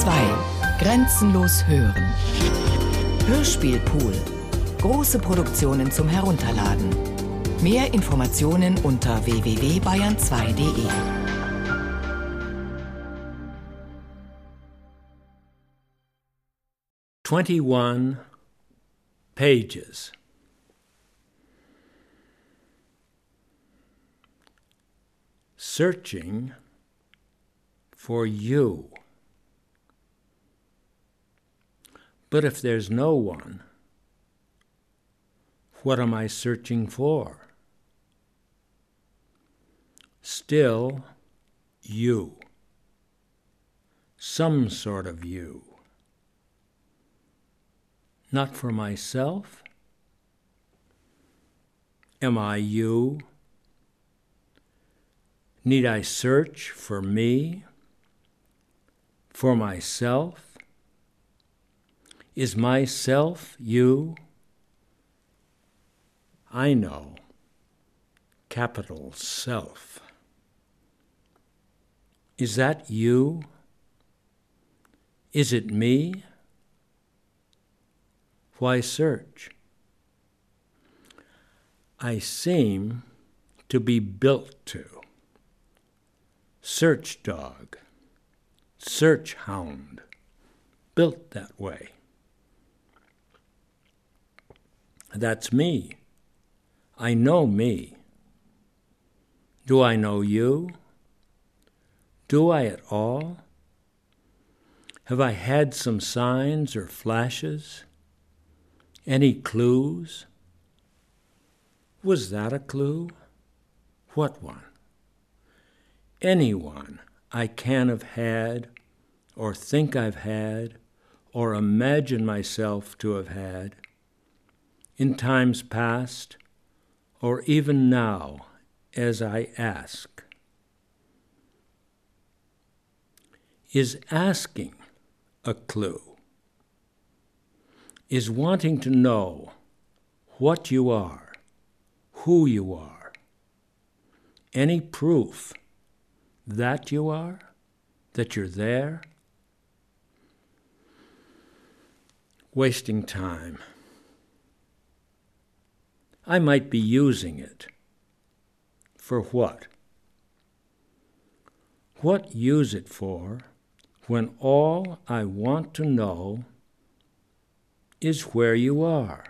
2. Grenzenlos hören. Hörspielpool. Große Produktionen zum Herunterladen. Mehr Informationen unter www.bayern2.de. Twenty-one pages. Searching for you. But if there's no one, what am I searching for? Still, you. Some sort of you. Not for myself? Am I you? Need I search for me? For myself? Is myself you? I know. Capital Self. Is that you? Is it me? Why search? I seem to be built to. Search dog, search hound, built that way. That's me. I know me. Do I know you? Do I at all? Have I had some signs or flashes? Any clues? Was that a clue? What one? Any one I can have had, or think I've had, or imagine myself to have had, in times past, or even now as I ask. Is asking a clue? Is wanting to know what you are, who you are, any proof that you are, that you're there? Wasting time. I might be using it. For what? What use it for when all I want to know is where you are?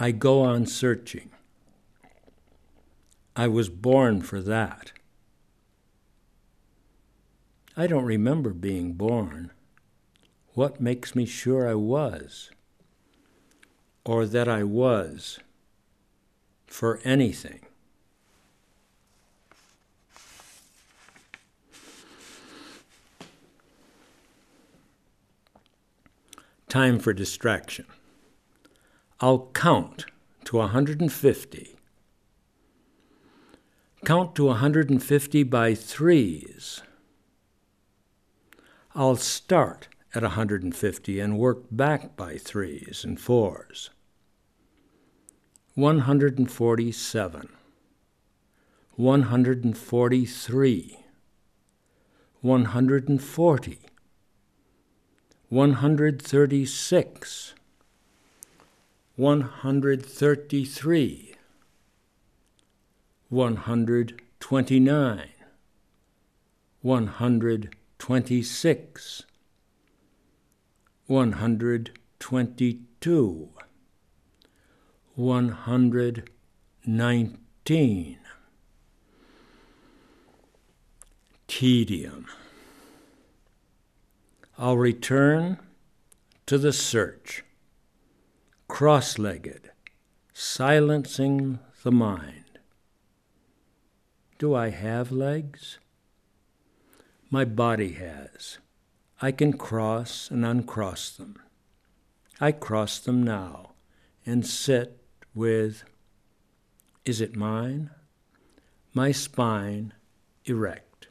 I go on searching. I was born for that. I don't remember being born. What makes me sure I was? Or that I was for anything? Time for distraction. I'll count to 150. Count to 150 by threes. I'll start at 150 and work back by threes and fours. 147, 143, 140, 136, 133, 129, 126, 122, 119. Tedium. I'll return to the search, cross legged, silencing the mind. Do I have legs? My body has. I can cross and uncross them. I cross them now and sit with, is it mine? My spine erect.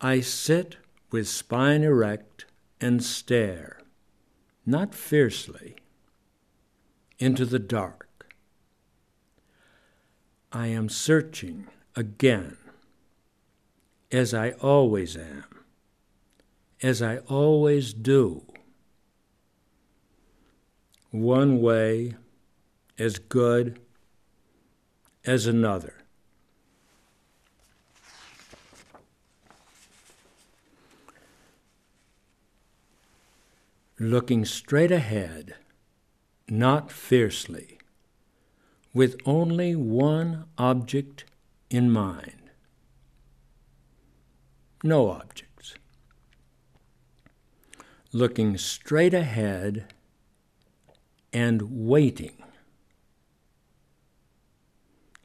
I sit with spine erect and stare, not fiercely, into the dark. I am searching again. as I always am, as I always do. One way as good as another. Looking straight ahead, not fiercely, with only one object in mind. No objects. Looking straight ahead and waiting.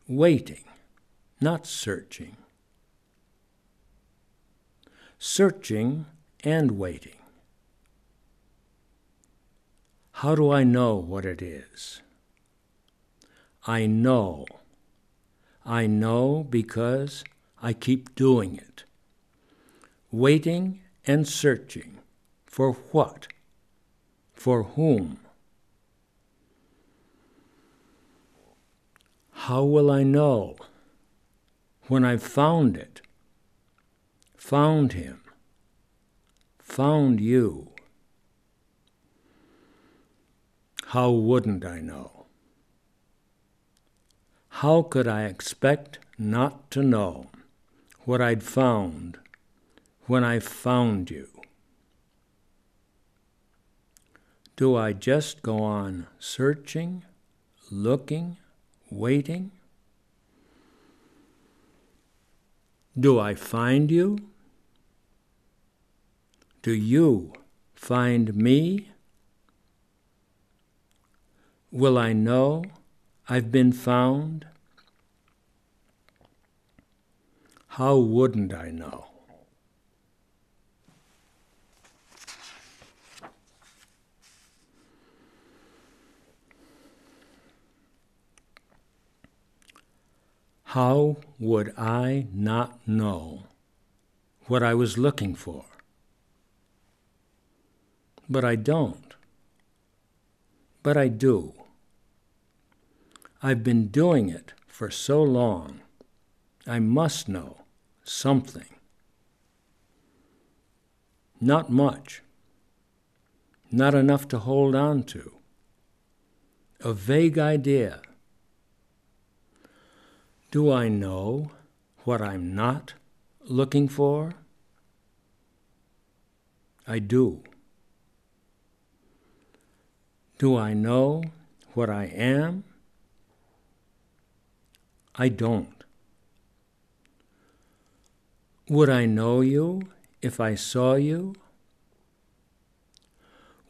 Waiting, not searching. Searching and waiting. How do I know what it is? I know. I know because I keep doing it. Waiting and searching. For what? For whom? How will I know? When I've found it, found him, found you. How wouldn't I know? How could I expect not to know what I'd found when I found you? Do I just go on searching, looking, waiting? Do I find you? Do you find me? Will I know I've been found? How wouldn't I know? How would I not know what I was looking for? But I don't. But I do. I've been doing it for so long, I must know something. Not much. Not enough to hold on to. A vague idea do I know what I'm not looking for? I do. Do I know what I am? I don't. Would I know you if I saw you?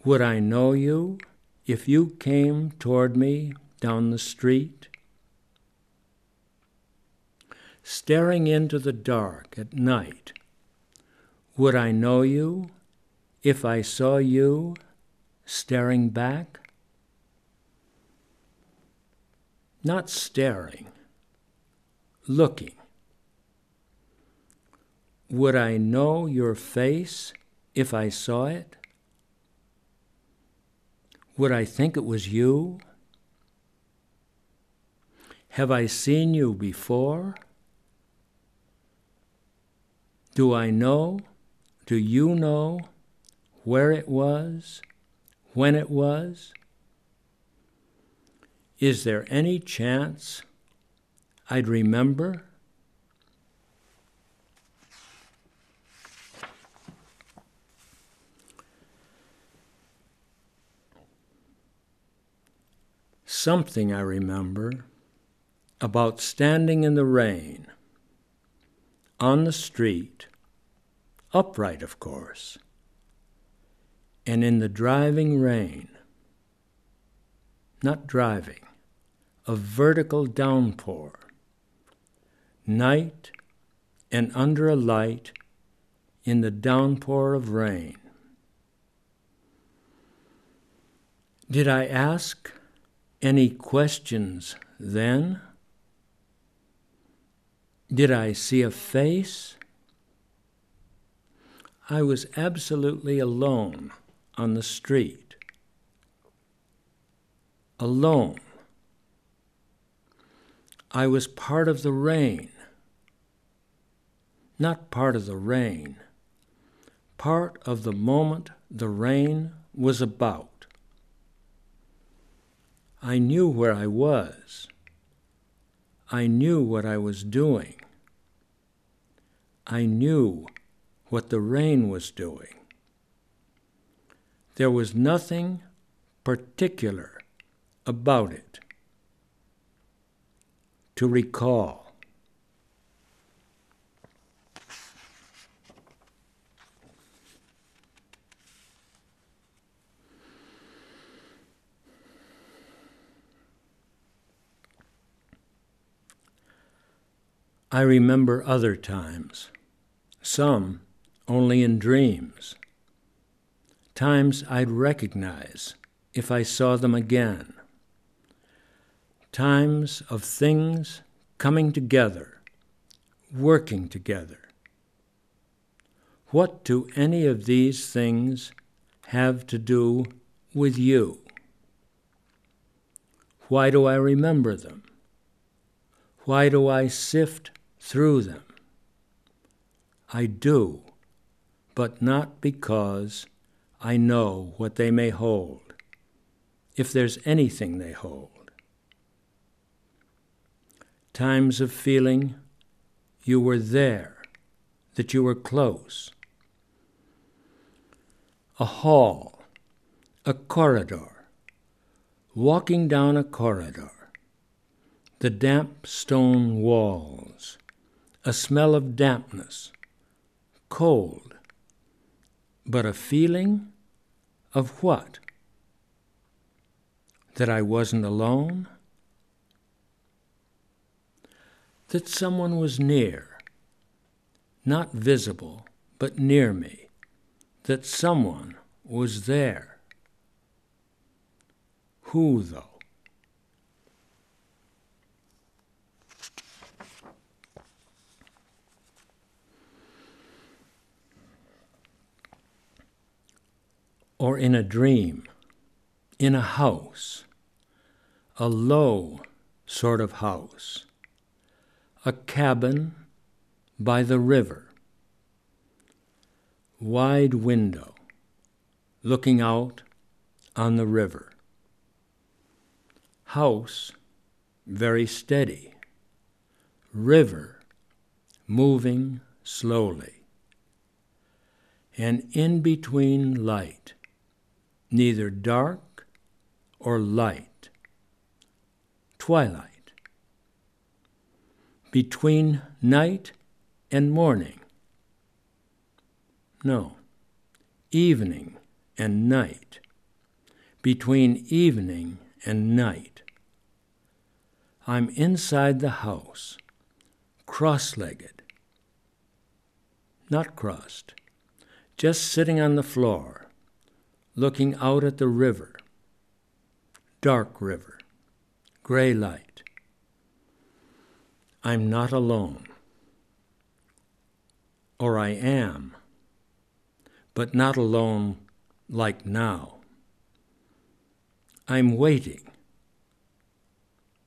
Would I know you if you came toward me down the street? Staring into the dark at night, would I know you if I saw you staring back? Not staring, looking. Would I know your face if I saw it? Would I think it was you? Have I seen you before? Do I know? Do you know where it was? When it was? Is there any chance I'd remember? Something I remember about standing in the rain on the street, upright, of course, and in the driving rain, not driving, a vertical downpour, night and under a light in the downpour of rain. Did I ask any questions then? Did I see a face? I was absolutely alone on the street. Alone. I was part of the rain, not part of the rain, part of the moment the rain was about. I knew where I was. I knew what I was doing. I knew what the rain was doing. There was nothing particular about it to recall. I remember other times, some only in dreams, times I'd recognize if I saw them again, times of things coming together, working together. What do any of these things have to do with you? Why do I remember them? Why do I sift through them. I do, but not because I know what they may hold, if there's anything they hold. Times of feeling you were there, that you were close. A hall, a corridor, walking down a corridor, the damp stone walls a smell of dampness, cold, but a feeling of what? That I wasn't alone? That someone was near, not visible, but near me, that someone was there. Who, though? Or in a dream, in a house, a low sort of house, a cabin by the river, wide window looking out on the river, house very steady, river moving slowly, and in between light neither dark or light, twilight, between night and morning. No, evening and night, between evening and night. I'm inside the house, cross legged, not crossed, just sitting on the floor looking out at the river, dark river, gray light. I'm not alone. Or I am, but not alone like now. I'm waiting,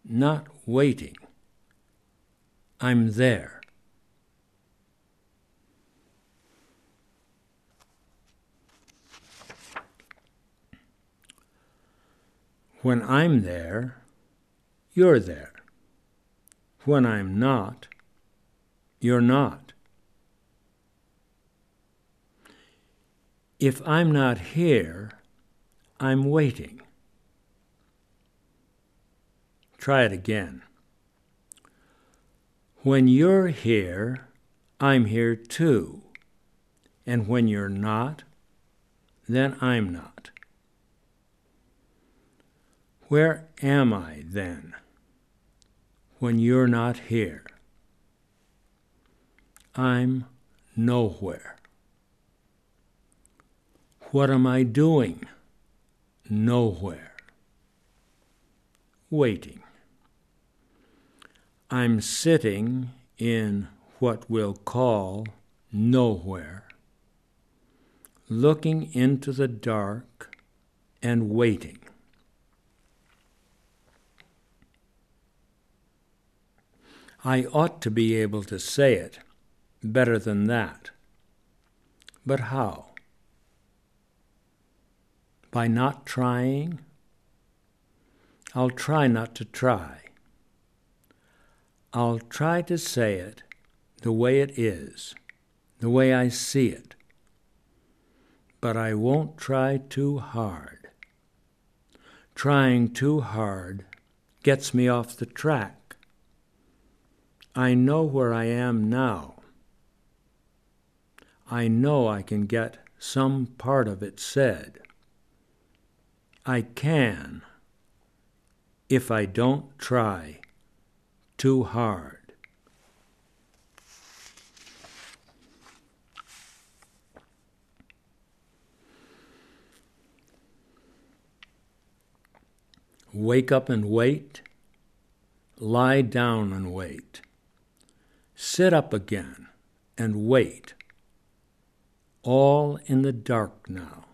not waiting. I'm there. When I'm there, you're there. When I'm not, you're not. If I'm not here, I'm waiting. Try it again. When you're here, I'm here too. And when you're not, then I'm not. Where am I then when you're not here? I'm nowhere. What am I doing? Nowhere. Waiting. I'm sitting in what we'll call nowhere, looking into the dark and waiting. I ought to be able to say it, better than that. But how? By not trying? I'll try not to try. I'll try to say it the way it is, the way I see it. But I won't try too hard. Trying too hard gets me off the track. I know where I am now. I know I can get some part of it said. I can if I don't try too hard. Wake up and wait. Lie down and wait. Sit up again and wait. All in the dark now.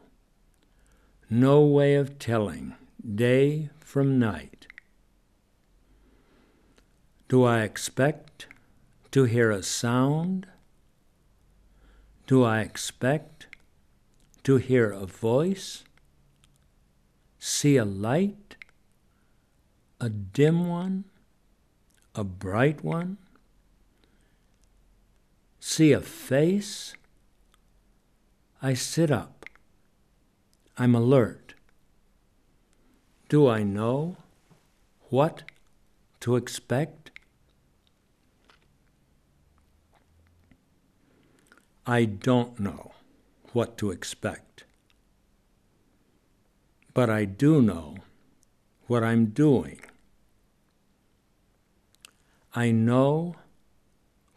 No way of telling day from night. Do I expect to hear a sound? Do I expect to hear a voice? See a light? a dim one, a bright one? See a face? I sit up. I'm alert. Do I know what to expect? I don't know what to expect. But I do know what I'm doing. I know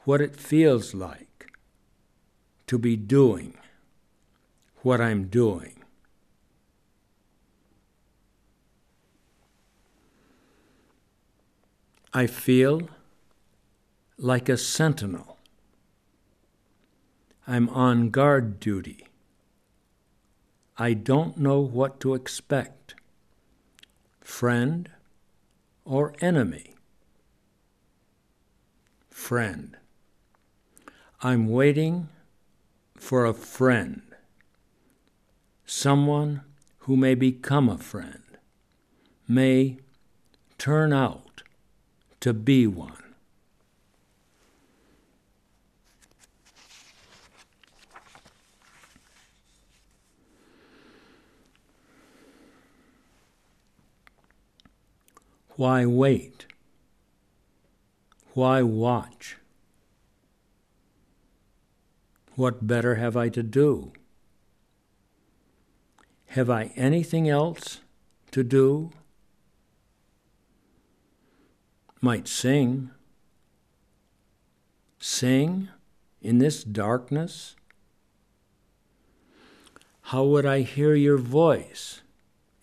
what it feels like to be doing what I'm doing. I feel like a sentinel. I'm on guard duty. I don't know what to expect friend or enemy? Friend. I'm waiting for a friend, someone who may become a friend, may turn out to be one. Why wait? Why watch? What better have I to do? Have I anything else to do? Might sing. Sing in this darkness? How would I hear your voice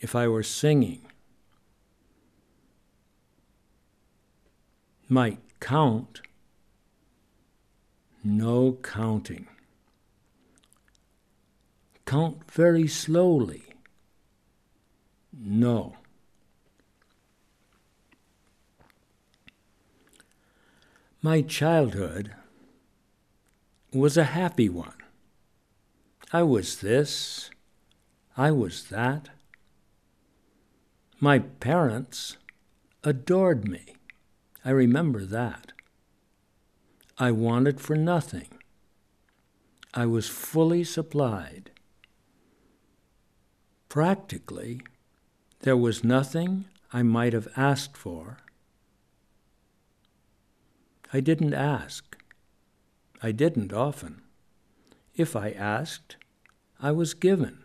if I were singing? might count, no counting. Count very slowly. No. My childhood was a happy one. I was this, I was that. My parents adored me. I remember that. I wanted for nothing. I was fully supplied. Practically, there was nothing I might have asked for. I didn't ask. I didn't often. If I asked, I was given.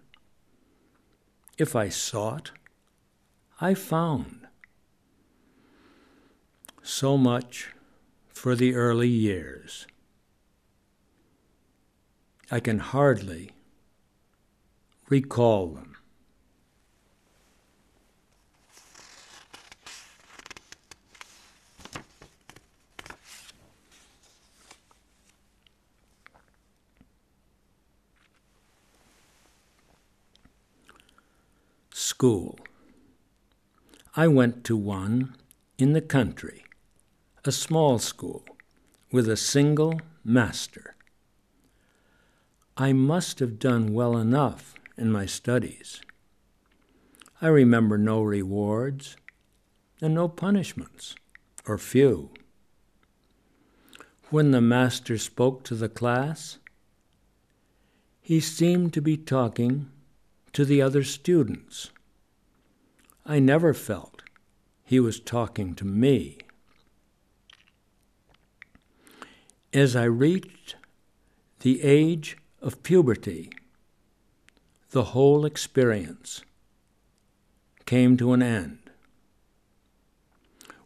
If I sought, I found. So much for the early years. I can hardly recall them. School. I went to one in the country a small school with a single master, I must have done well enough in my studies. I remember no rewards and no punishments, or few. When the master spoke to the class, he seemed to be talking to the other students. I never felt he was talking to me. As I reached the age of puberty, the whole experience came to an end.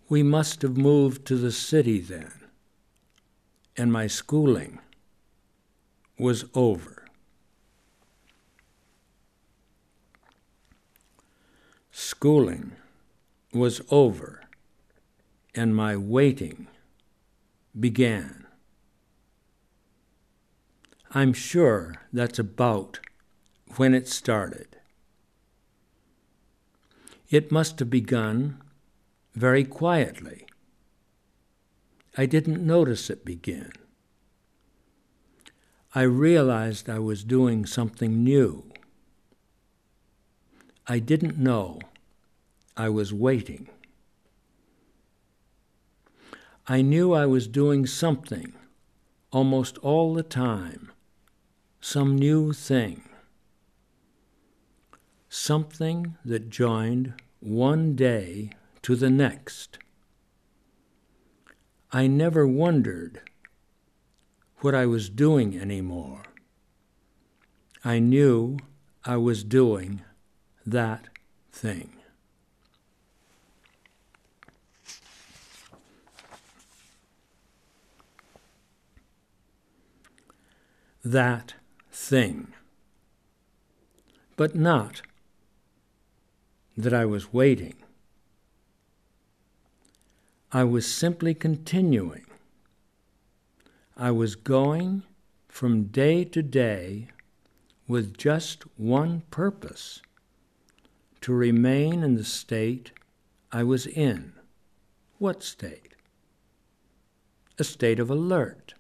We must have moved to the city then, and my schooling was over. Schooling was over, and my waiting began. I'm sure that's about when it started. It must have begun very quietly. I didn't notice it begin. I realized I was doing something new. I didn't know I was waiting. I knew I was doing something almost all the time, some new thing, something that joined one day to the next. I never wondered what I was doing anymore. I knew I was doing that thing. That thing. But not that I was waiting. I was simply continuing. I was going from day to day with just one purpose to remain in the state I was in. What state? A state of alert.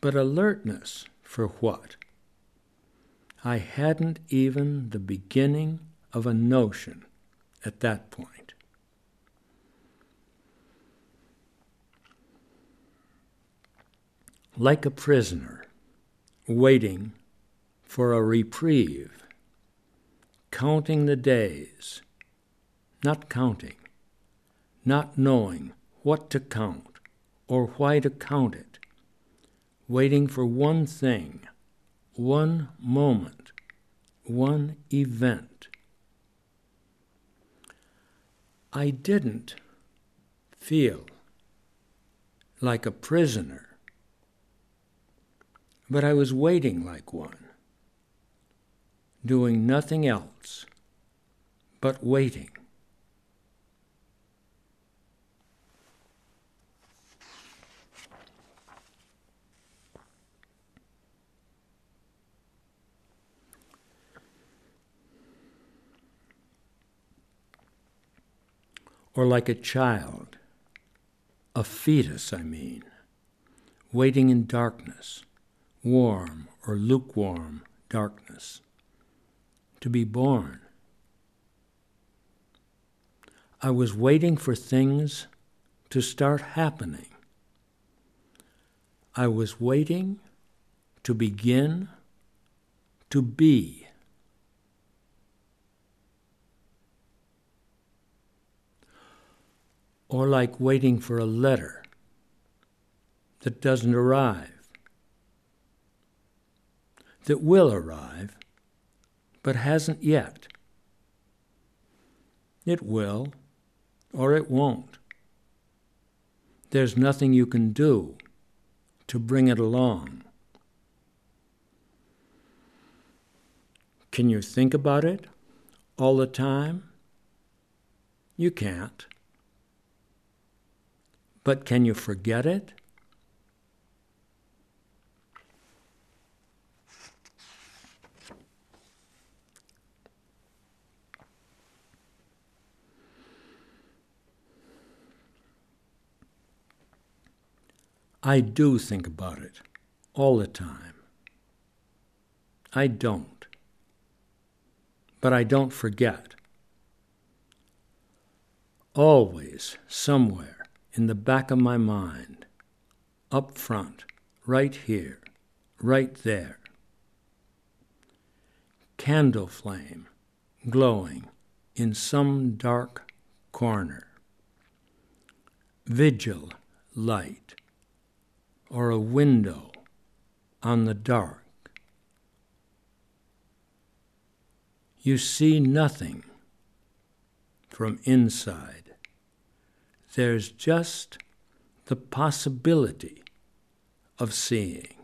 But alertness for what? I hadn't even the beginning of a notion at that point. like a prisoner waiting for a reprieve, counting the days, not counting, not knowing what to count or why to count it, waiting for one thing, one moment, one event. I didn't feel like a prisoner but I was waiting like one, doing nothing else but waiting. Or like a child, a fetus, I mean, waiting in darkness warm or lukewarm darkness, to be born. I was waiting for things to start happening. I was waiting to begin to be. Or like waiting for a letter that doesn't arrive that will arrive, but hasn't yet. It will, or it won't. There's nothing you can do to bring it along. Can you think about it all the time? You can't. But can you forget it? I do think about it all the time. I don't. But I don't forget. Always, somewhere in the back of my mind, up front, right here, right there. Candle flame glowing in some dark corner. Vigil light or a window on the dark. You see nothing from inside. There's just the possibility of seeing.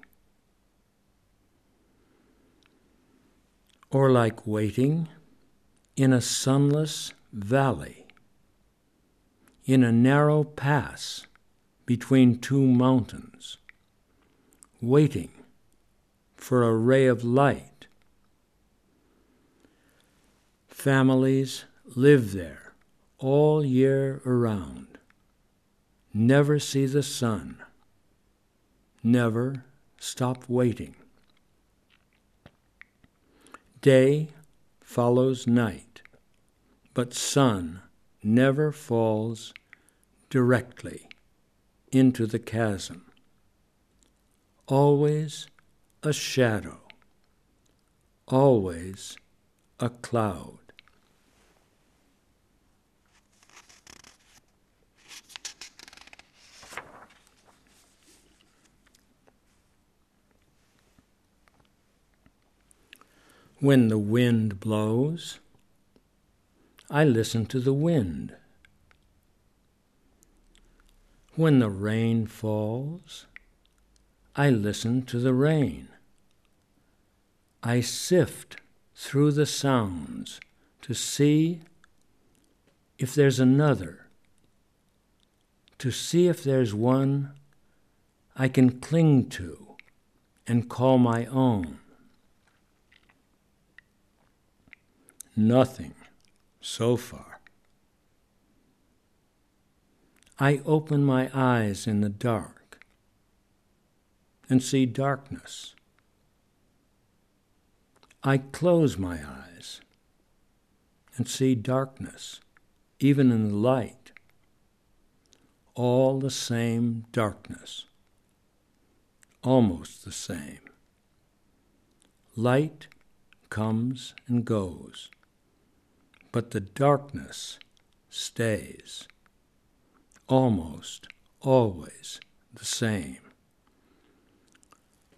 Or like waiting in a sunless valley, in a narrow pass between two mountains, waiting for a ray of light. Families live there all year around, never see the sun, never stop waiting. Day follows night, but sun never falls directly into the chasm. Always a shadow, always a cloud. When the wind blows, I listen to the wind. When the rain falls, I listen to the rain. I sift through the sounds to see if there's another, to see if there's one I can cling to and call my own. Nothing so far. I open my eyes in the dark and see darkness. I close my eyes and see darkness, even in the light. All the same darkness, almost the same. Light comes and goes but the darkness stays, almost always the same.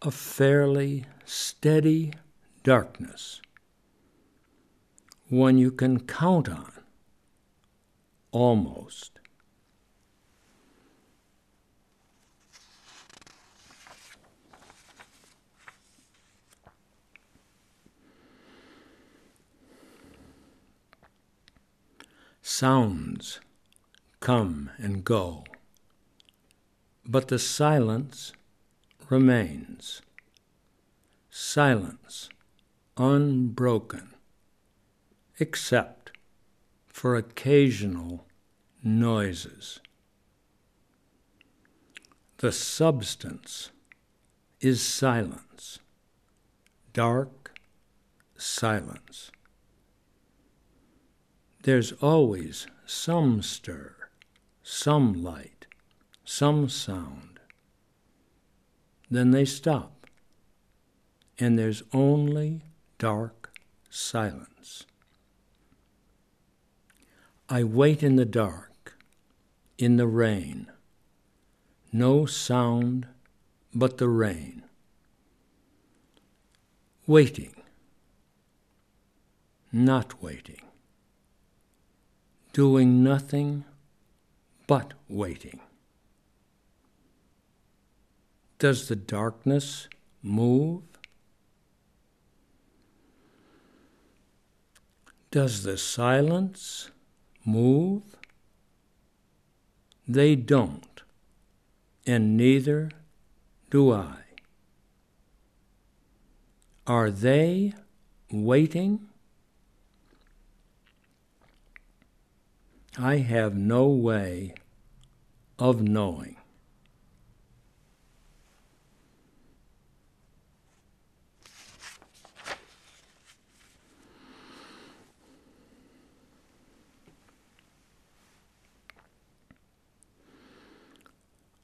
A fairly steady darkness, one you can count on, almost. Sounds come and go, but the silence remains. Silence unbroken, except for occasional noises. The substance is silence, dark silence there's always some stir, some light, some sound. Then they stop, and there's only dark silence. I wait in the dark, in the rain, no sound but the rain. Waiting, not waiting doing nothing but waiting. Does the darkness move? Does the silence move? They don't, and neither do I. Are they waiting? I have no way of knowing.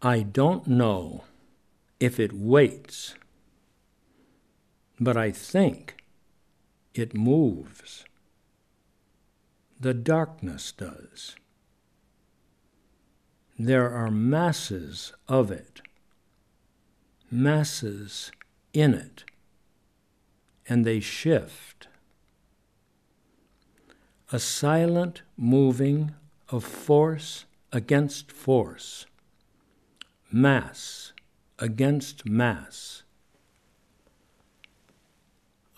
I don't know if it waits, but I think it moves. The darkness does. There are masses of it, masses in it, and they shift. A silent moving of force against force, mass against mass.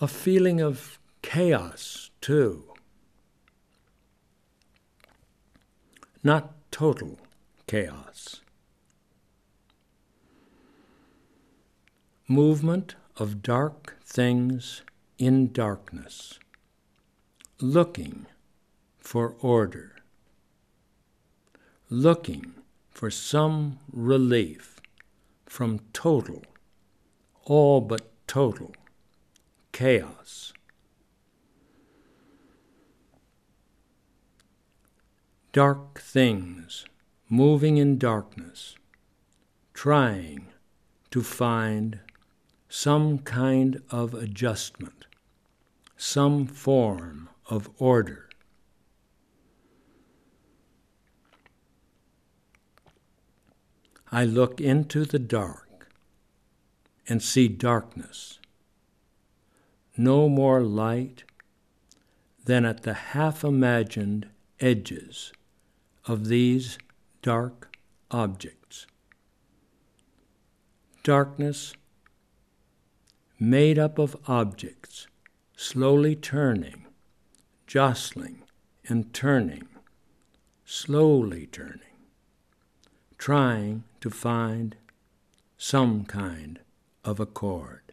A feeling of chaos, too. Not total chaos. Movement of dark things in darkness, looking for order, looking for some relief from total, all but total, chaos. Dark things moving in darkness, trying to find some kind of adjustment, some form of order. I look into the dark and see darkness, no more light than at the half imagined edges of these dark objects. Darkness made up of objects slowly turning, jostling, and turning, slowly turning, trying to find some kind of accord.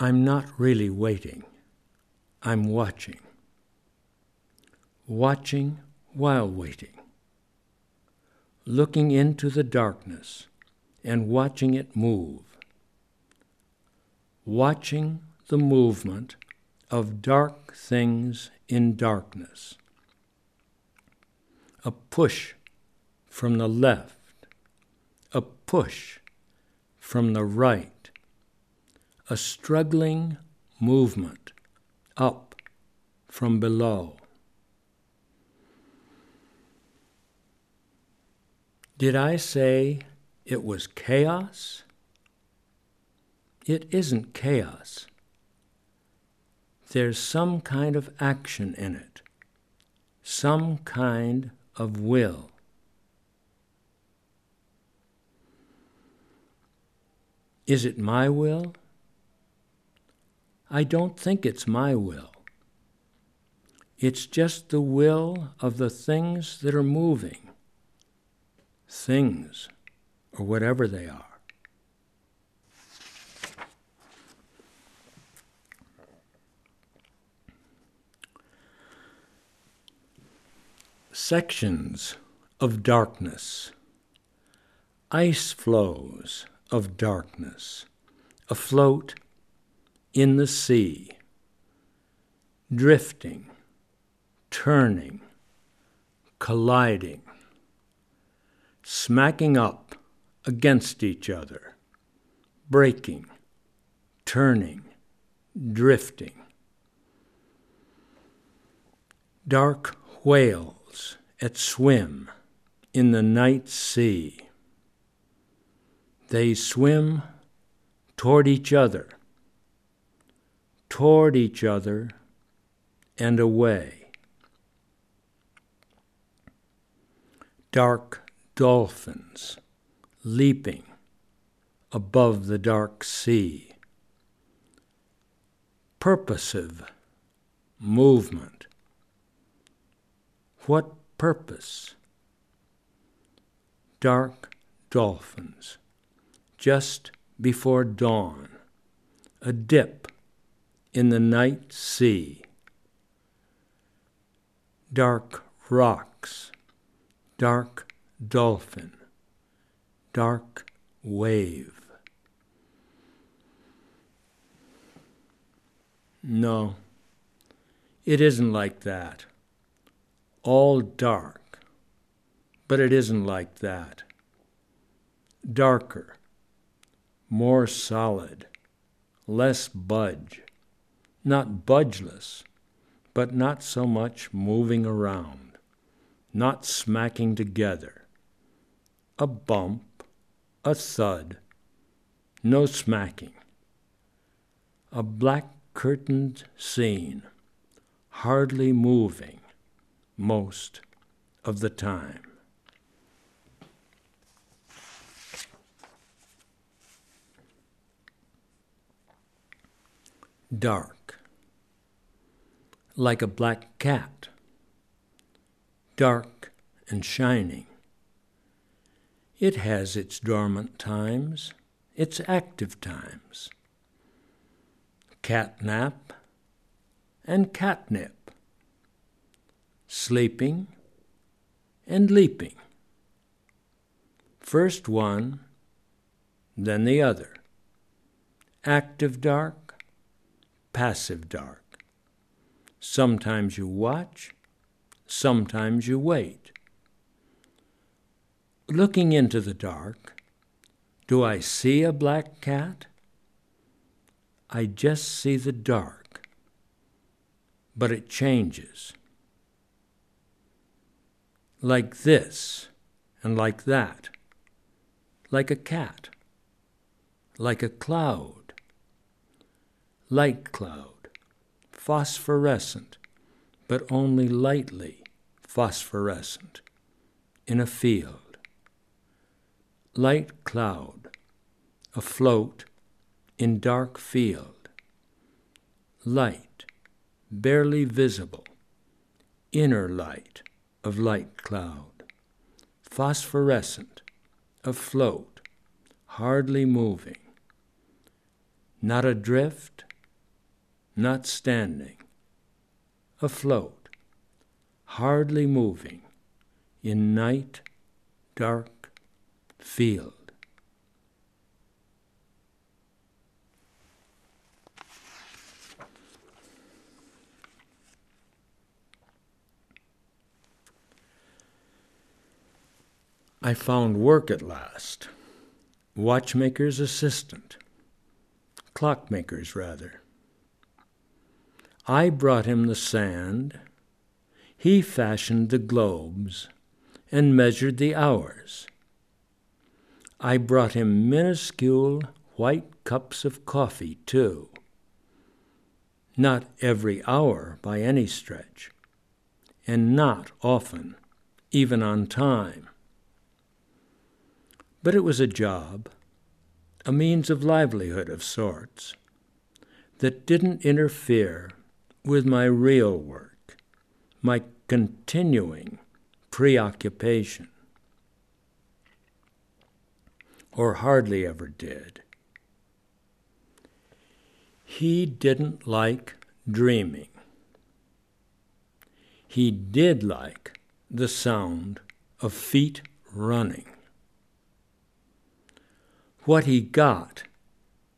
I'm not really waiting. I'm watching. Watching while waiting. Looking into the darkness and watching it move. Watching the movement of dark things in darkness. A push from the left, a push from the right a struggling movement up from below. Did I say it was chaos? It isn't chaos. There's some kind of action in it, some kind of will. Is it my will? I don't think it's my will. It's just the will of the things that are moving. Things, or whatever they are. Sections of darkness, ice floes of darkness, afloat in the sea, drifting, turning, colliding, smacking up against each other, breaking, turning, drifting. Dark whales at swim in the night sea. They swim toward each other toward each other and away. Dark dolphins leaping above the dark sea. Purposive movement. What purpose? Dark dolphins just before dawn, a dip in the night sea. Dark rocks, dark dolphin, dark wave. No, it isn't like that. All dark, but it isn't like that. Darker, more solid, less budge, not budgeless, but not so much moving around, not smacking together. A bump, a thud, no smacking. A black curtained scene, hardly moving most of the time. Dark, like a black cat, dark and shining. It has its dormant times, its active times. Catnap and catnip, sleeping and leaping. First one, then the other. Active dark, passive dark. Sometimes you watch, sometimes you wait. Looking into the dark, do I see a black cat? I just see the dark, but it changes. Like this and like that, like a cat, like a cloud, light cloud, phosphorescent, but only lightly phosphorescent, in a field. Light cloud, afloat in dark field, light, barely visible, inner light of light cloud, phosphorescent, afloat, hardly moving, not adrift, not standing, afloat, hardly moving, in night, dark field. I found work at last. Watchmaker's assistant. Clockmaker's, rather. I brought him the sand. He fashioned the globes and measured the hours. I brought him minuscule white cups of coffee, too. Not every hour by any stretch, and not often, even on time. But it was a job, a means of livelihood of sorts, that didn't interfere with my real work, my continuing preoccupation, or hardly ever did. He didn't like dreaming. He did like the sound of feet running what he got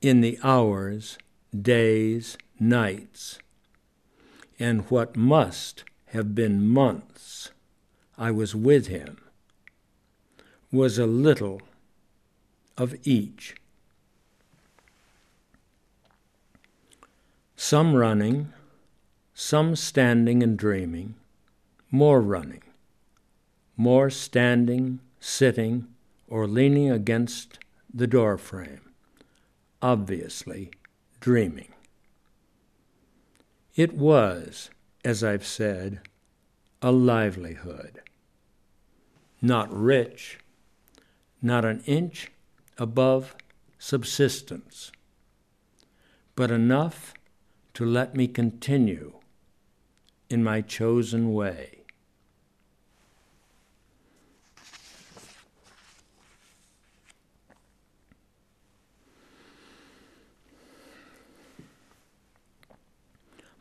in the hours, days, nights, and what must have been months I was with him was a little of each. Some running, some standing and dreaming, more running, more standing, sitting, or leaning against the doorframe, obviously dreaming. It was, as I've said, a livelihood. Not rich, not an inch above subsistence, but enough to let me continue in my chosen way.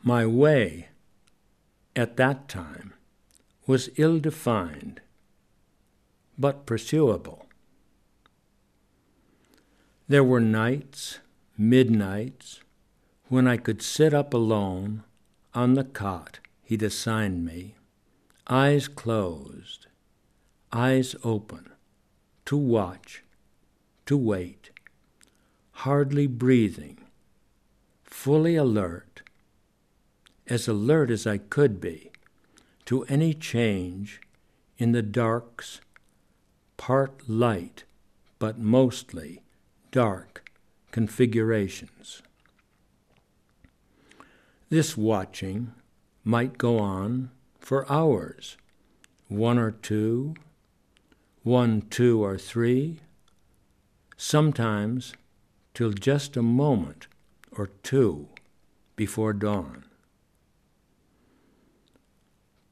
My way at that time was ill defined, but pursuable. There were nights, midnights, when I could sit up alone on the cot he'd assigned me, eyes closed, eyes open, to watch, to wait, hardly breathing, fully alert, as alert as I could be to any change in the dark's part light, but mostly dark configurations. This watching might go on for hours, one or two, one, two, or three, sometimes till just a moment or two before dawn.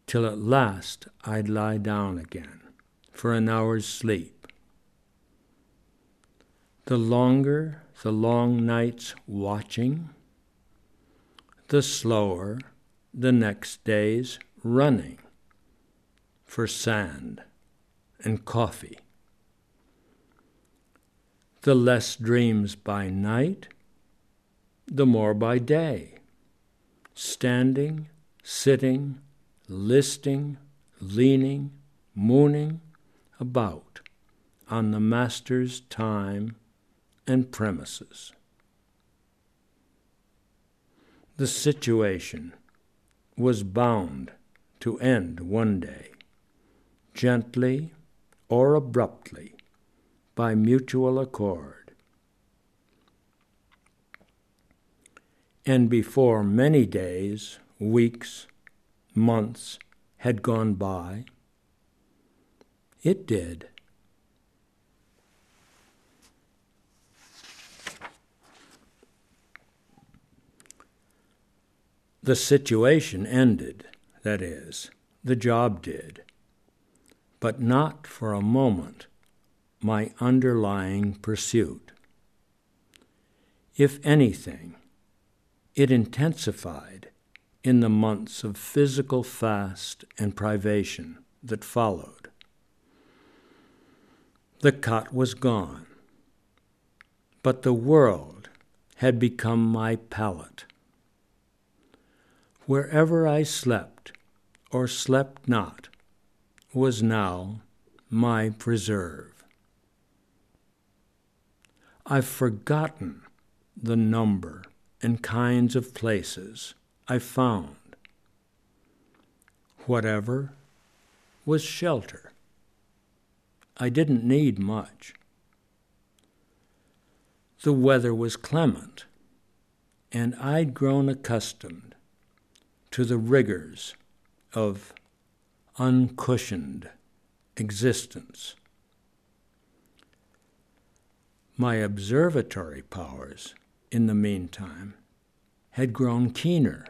Till at last I'd lie down again for an hour's sleep. The longer the long nights watching, the slower the next day's running for sand and coffee. The less dreams by night, the more by day, standing, sitting, listing, leaning, mooning about on the Master's time and premises. The situation was bound to end one day, gently or abruptly, by mutual accord. And before many days, weeks, months had gone by, it did. The situation ended, that is, the job did, but not for a moment my underlying pursuit. If anything, it intensified in the months of physical fast and privation that followed. The cot was gone, but the world had become my pallet wherever I slept or slept not was now my preserve. I've forgotten the number and kinds of places I found. Whatever was shelter. I didn't need much. The weather was clement, and I'd grown accustomed to the rigors of uncushioned existence. My observatory powers, in the meantime, had grown keener.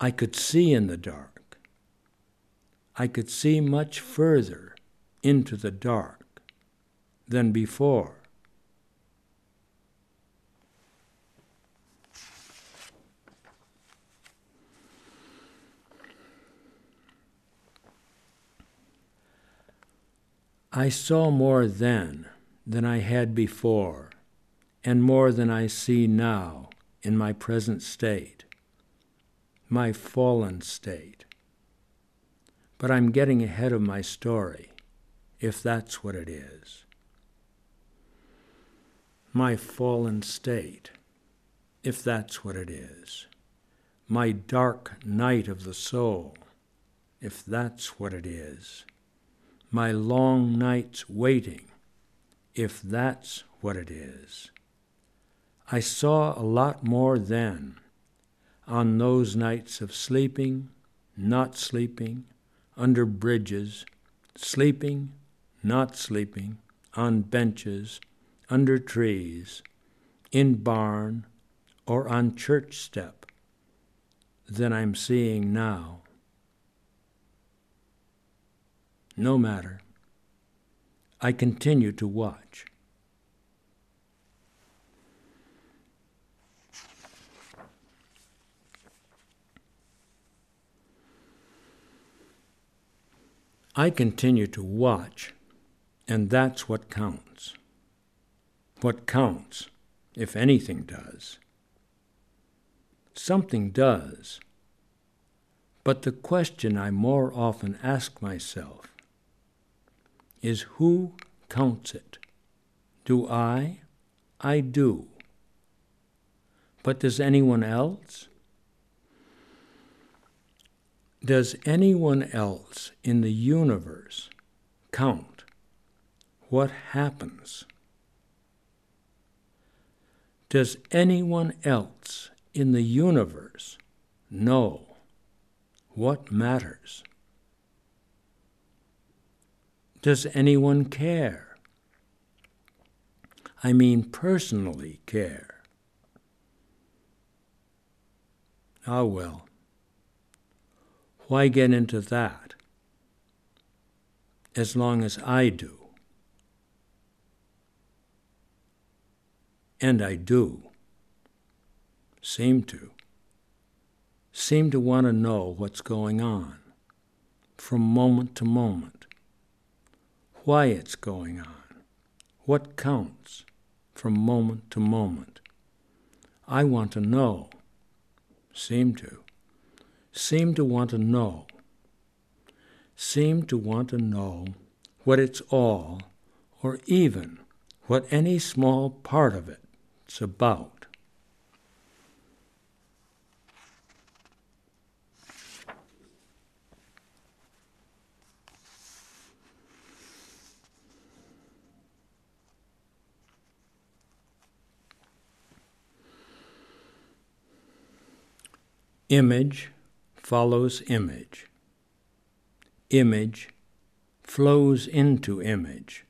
I could see in the dark. I could see much further into the dark than before. I saw more then than I had before, and more than I see now in my present state, my fallen state. But I'm getting ahead of my story, if that's what it is. My fallen state, if that's what it is. My dark night of the soul, if that's what it is my long nights waiting, if that's what it is. I saw a lot more then on those nights of sleeping, not sleeping, under bridges, sleeping, not sleeping, on benches, under trees, in barn, or on church step than I'm seeing now. No matter. I continue to watch. I continue to watch And that's what counts. What counts, if anything does. Something does. But the question I more often ask myself is who counts it? Do I? I do. But does anyone else? Does anyone else in the universe count what happens? Does anyone else in the universe know what matters? Does anyone care? I mean, personally care. Ah, well. Why get into that? As long as I do. And I do. Seem to. Seem to want to know what's going on from moment to moment. Why it's going on. What counts from moment to moment. I want to know. Seem to seem to want to know, seem to want to know what it's all, or even what any small part of it's about. Image follows image. Image flows into image.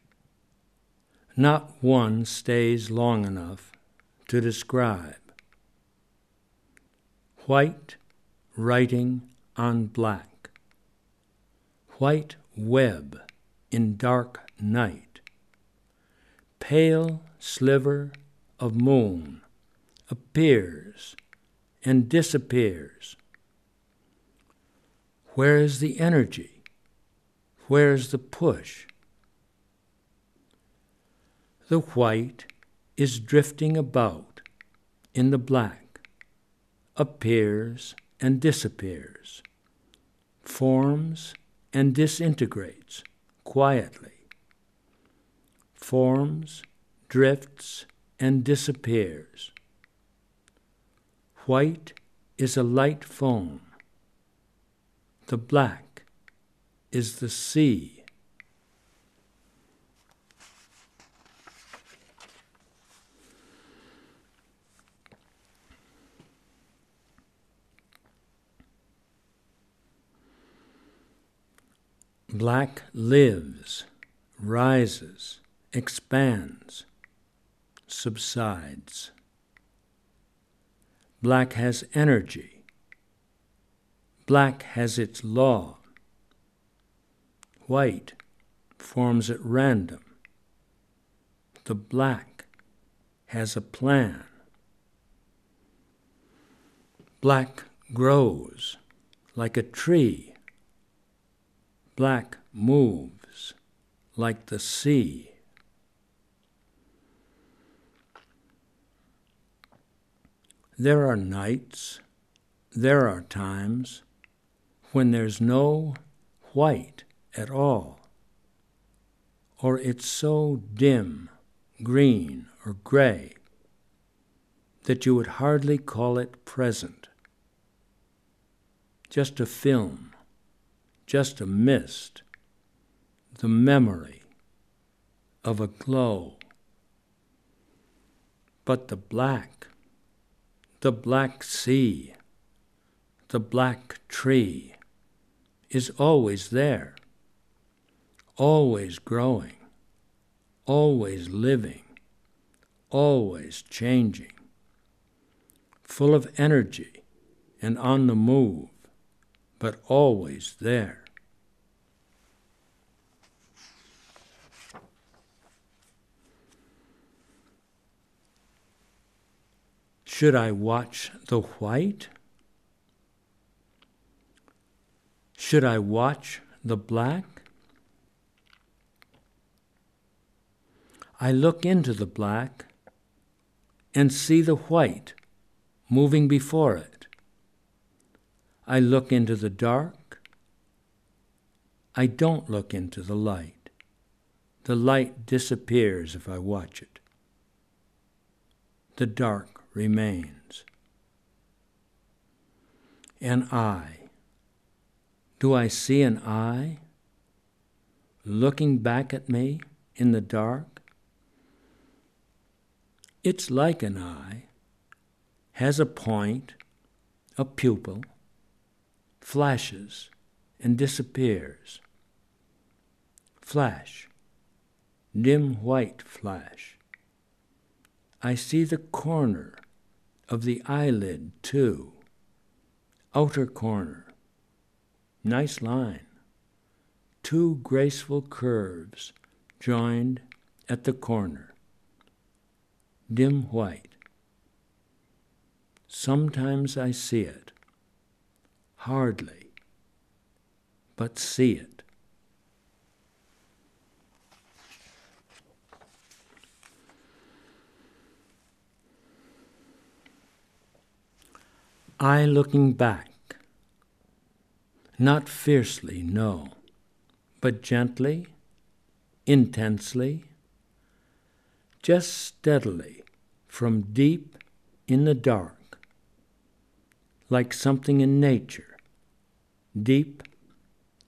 Not one stays long enough to describe. White writing on black. White web in dark night. Pale sliver of moon appears and disappears where is the energy? Where is the push? The white is drifting about in the black, appears and disappears, forms and disintegrates quietly, forms, drifts, and disappears. White is a light foam the black is the sea. Black lives, rises, expands, subsides. Black has energy Black has its law. White forms at random. The black has a plan. Black grows like a tree. Black moves like the sea. There are nights, there are times when there's no white at all, or it's so dim, green, or gray that you would hardly call it present. Just a film, just a mist, the memory of a glow. But the black, the black sea, the black tree, is always there, always growing, always living, always changing, full of energy and on the move, but always there. Should I watch the white? Should I watch the black? I look into the black and see the white moving before it. I look into the dark. I don't look into the light. The light disappears if I watch it. The dark remains. And eye. Do I see an eye looking back at me in the dark? It's like an eye, has a point, a pupil, flashes and disappears. Flash, dim white flash. I see the corner of the eyelid too, outer corner. Nice line. Two graceful curves joined at the corner. Dim white. Sometimes I see it. Hardly. But see it. I looking back not fiercely, no, but gently, intensely, just steadily from deep in the dark, like something in nature, deep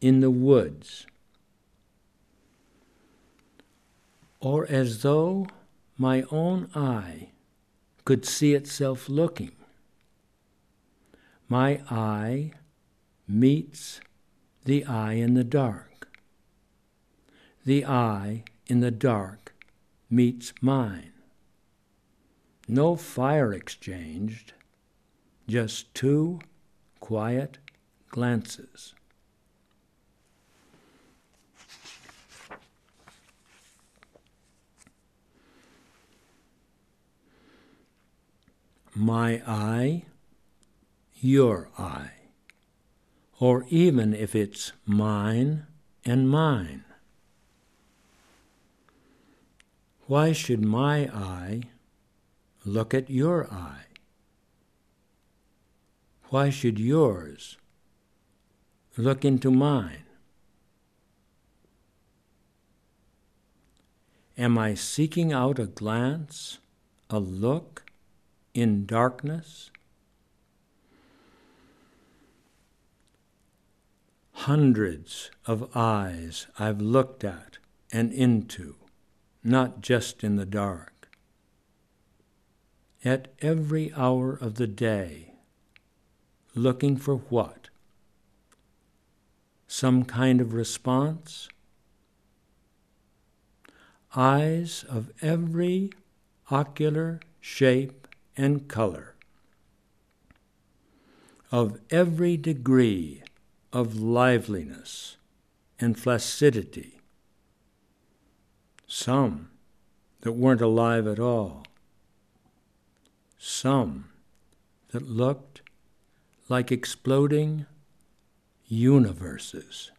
in the woods, or as though my own eye could see itself looking. My eye meets the eye in the dark. The eye in the dark meets mine. No fire exchanged, just two quiet glances. My eye, your eye or even if it's mine and mine. Why should my eye look at your eye? Why should yours look into mine? Am I seeking out a glance, a look in darkness? Hundreds of eyes I've looked at and into, not just in the dark. At every hour of the day, looking for what? Some kind of response? Eyes of every ocular shape and color, of every degree of liveliness and flaccidity. Some that weren't alive at all. Some that looked like exploding universes.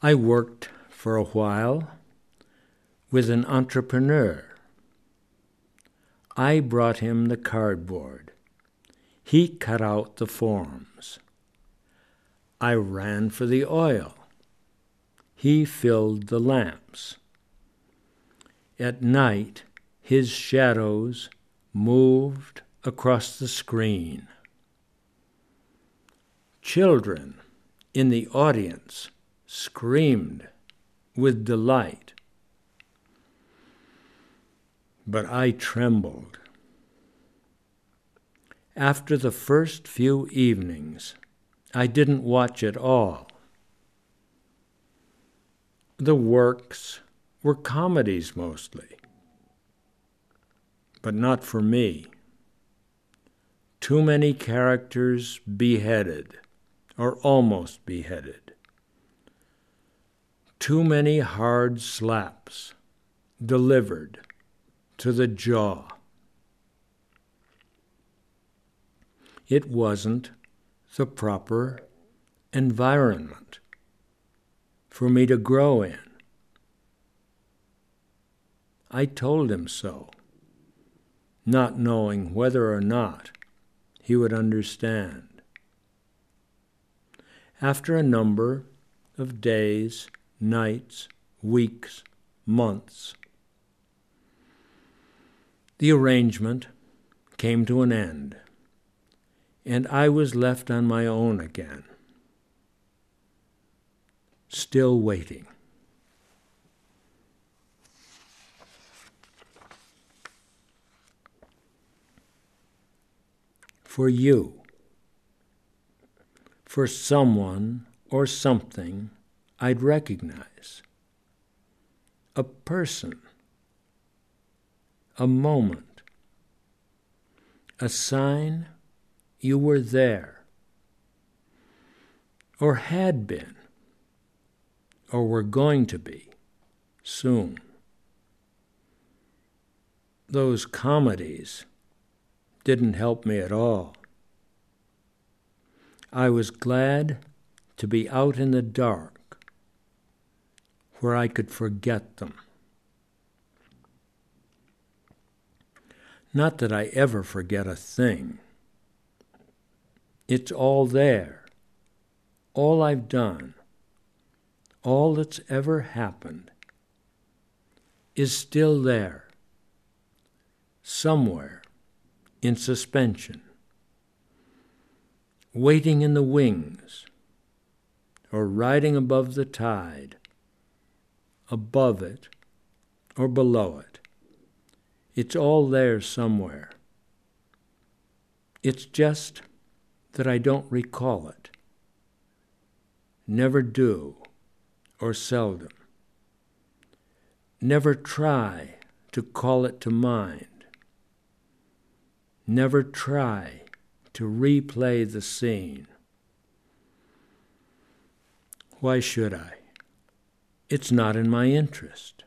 I worked for a while with an entrepreneur I brought him the cardboard. He cut out the forms. I ran for the oil. He filled the lamps. At night, his shadows moved across the screen. Children in the audience screamed with delight but I trembled. After the first few evenings, I didn't watch at all. The works were comedies mostly, but not for me. Too many characters beheaded, or almost beheaded. Too many hard slaps delivered to the jaw. It wasn't the proper environment for me to grow in. I told him so, not knowing whether or not he would understand. After a number of days, nights, weeks, months, the arrangement came to an end, and I was left on my own again, still waiting. For you, for someone or something I'd recognize, a person a moment, a sign you were there, or had been, or were going to be soon. Those comedies didn't help me at all. I was glad to be out in the dark where I could forget them. Not that I ever forget a thing. It's all there. All I've done, all that's ever happened, is still there, somewhere in suspension, waiting in the wings, or riding above the tide, above it or below it. It's all there somewhere. It's just that I don't recall it. Never do, or seldom. Never try to call it to mind. Never try to replay the scene. Why should I? It's not in my interest.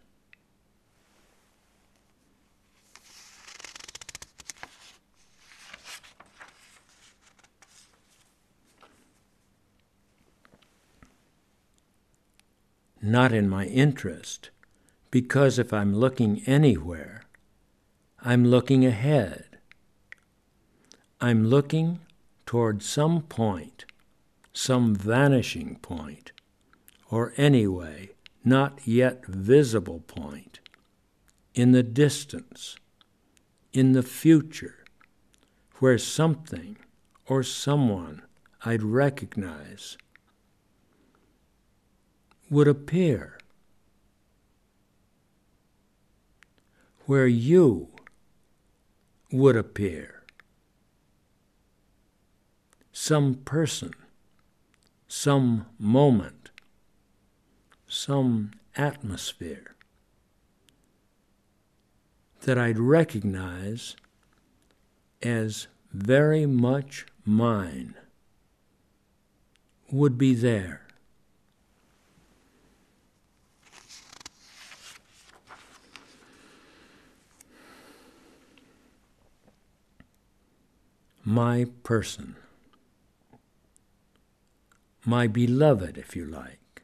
Not in my interest, because if I'm looking anywhere, I'm looking ahead. I'm looking toward some point, some vanishing point, or anyway, not yet visible point, in the distance, in the future, where something or someone I'd recognize would appear, where you would appear. Some person, some moment, some atmosphere that I'd recognize as very much mine would be there. My person, my beloved, if you like,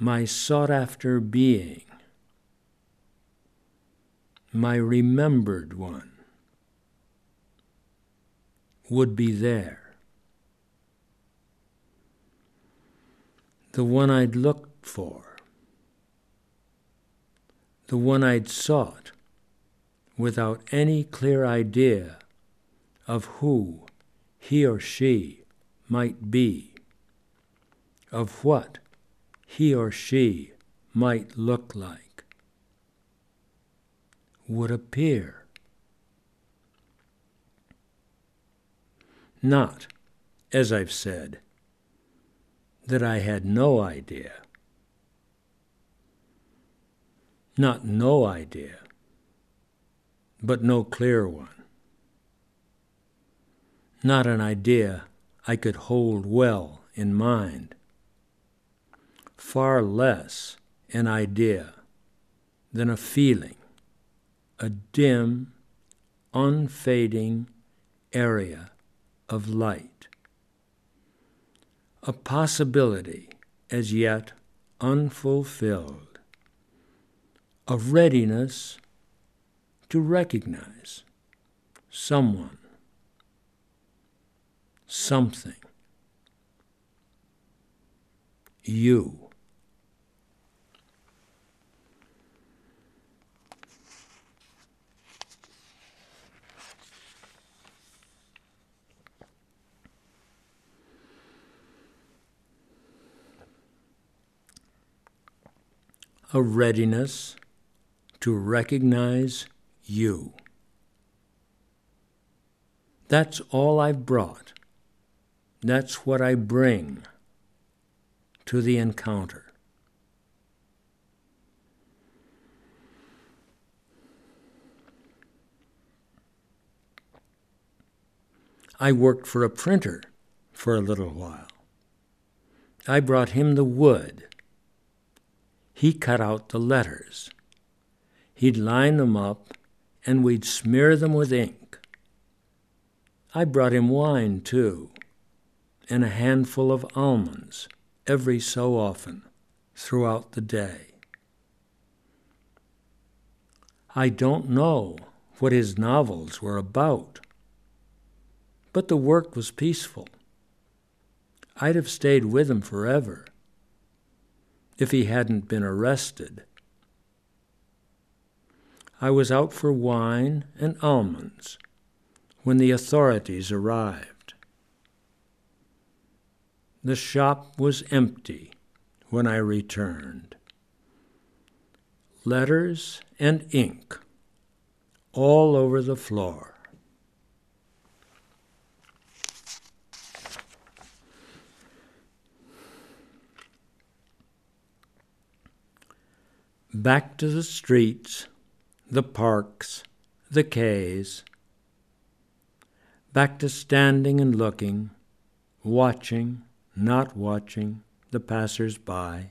my sought after being, my remembered one, would be there. The one I'd looked for, the one I'd sought without any clear idea of who he or she might be, of what he or she might look like, would appear. Not, as I've said, that I had no idea. Not no idea but no clear one. Not an idea I could hold well in mind. Far less an idea than a feeling, a dim, unfading area of light. a possibility as yet unfulfilled, a readiness to recognize someone, something, you. a readiness to recognize you. That's all I've brought. That's what I bring to the encounter. I worked for a printer for a little while. I brought him the wood he cut out the letters. He'd line them up, and we'd smear them with ink. I brought him wine, too, and a handful of almonds every so often throughout the day. I don't know what his novels were about, but the work was peaceful. I'd have stayed with him forever if he hadn't been arrested. I was out for wine and almonds when the authorities arrived. The shop was empty when I returned. Letters and ink all over the floor. back to the streets, the parks, the quays, back to standing and looking, watching, not watching the passers by,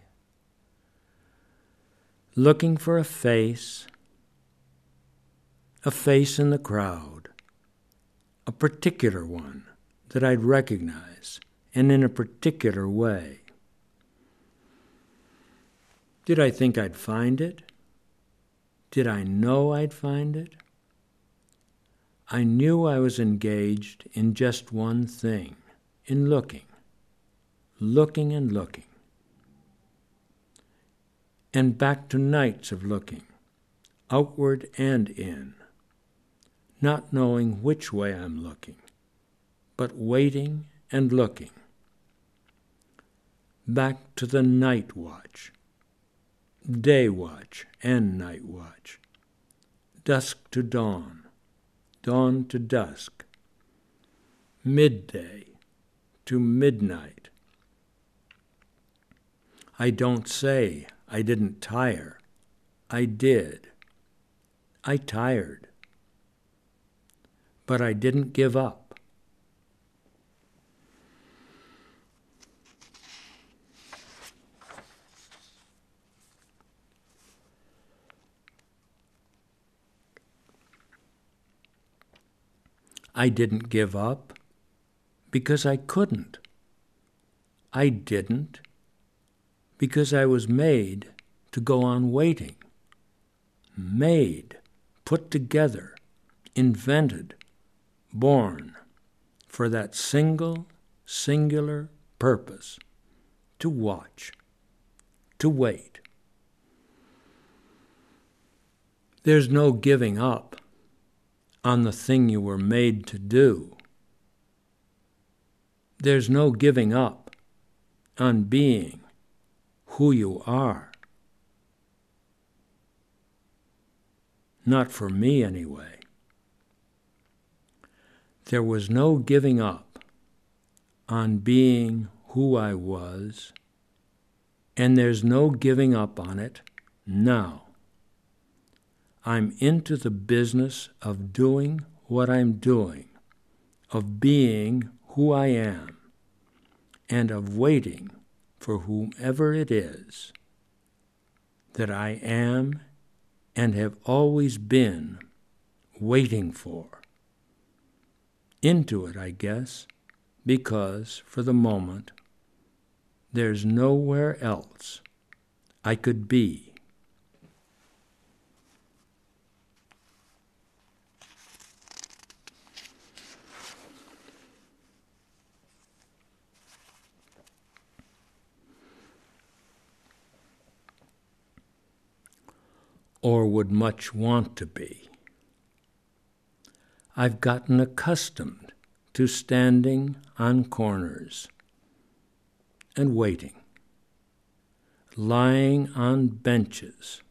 looking for a face, a face in the crowd, a particular one that I'd recognize and in a particular way. Did I think I'd find it? Did I know I'd find it? I knew I was engaged in just one thing in looking, looking and looking. And back to nights of looking, outward and in, not knowing which way I'm looking, but waiting and looking. Back to the night watch day watch and night watch, dusk to dawn, dawn to dusk, midday to midnight. I don't say I didn't tire. I did. I tired. But I didn't give up. I didn't give up because I couldn't. I didn't because I was made to go on waiting. Made, put together, invented, born for that single, singular purpose to watch, to wait. There's no giving up on the thing you were made to do. There's no giving up on being who you are. Not for me, anyway. There was no giving up on being who I was, and there's no giving up on it now. I'm into the business of doing what I'm doing, of being who I am, and of waiting for whomever it is that I am and have always been waiting for. Into it, I guess, because for the moment there's nowhere else I could be. Or would much want to be. I've gotten accustomed to standing on corners and waiting, lying on benches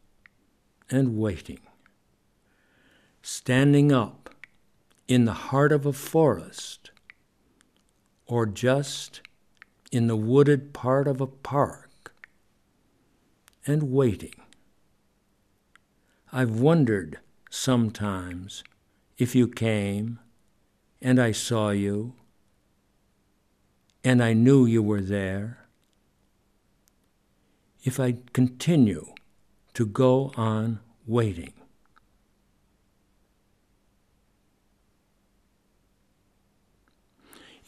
and waiting, standing up in the heart of a forest or just in the wooded part of a park and waiting. I've wondered sometimes if you came and I saw you and I knew you were there, if I continue to go on waiting.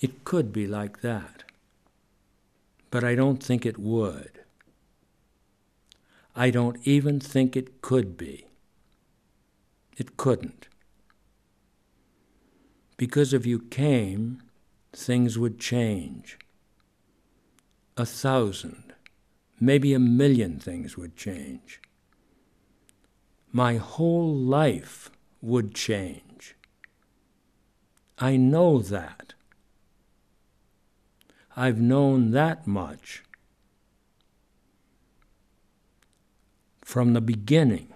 It could be like that, but I don't think it would. I don't even think it could be. It couldn't. Because if you came, things would change. A thousand, maybe a million things would change. My whole life would change. I know that. I've known that much from the beginning.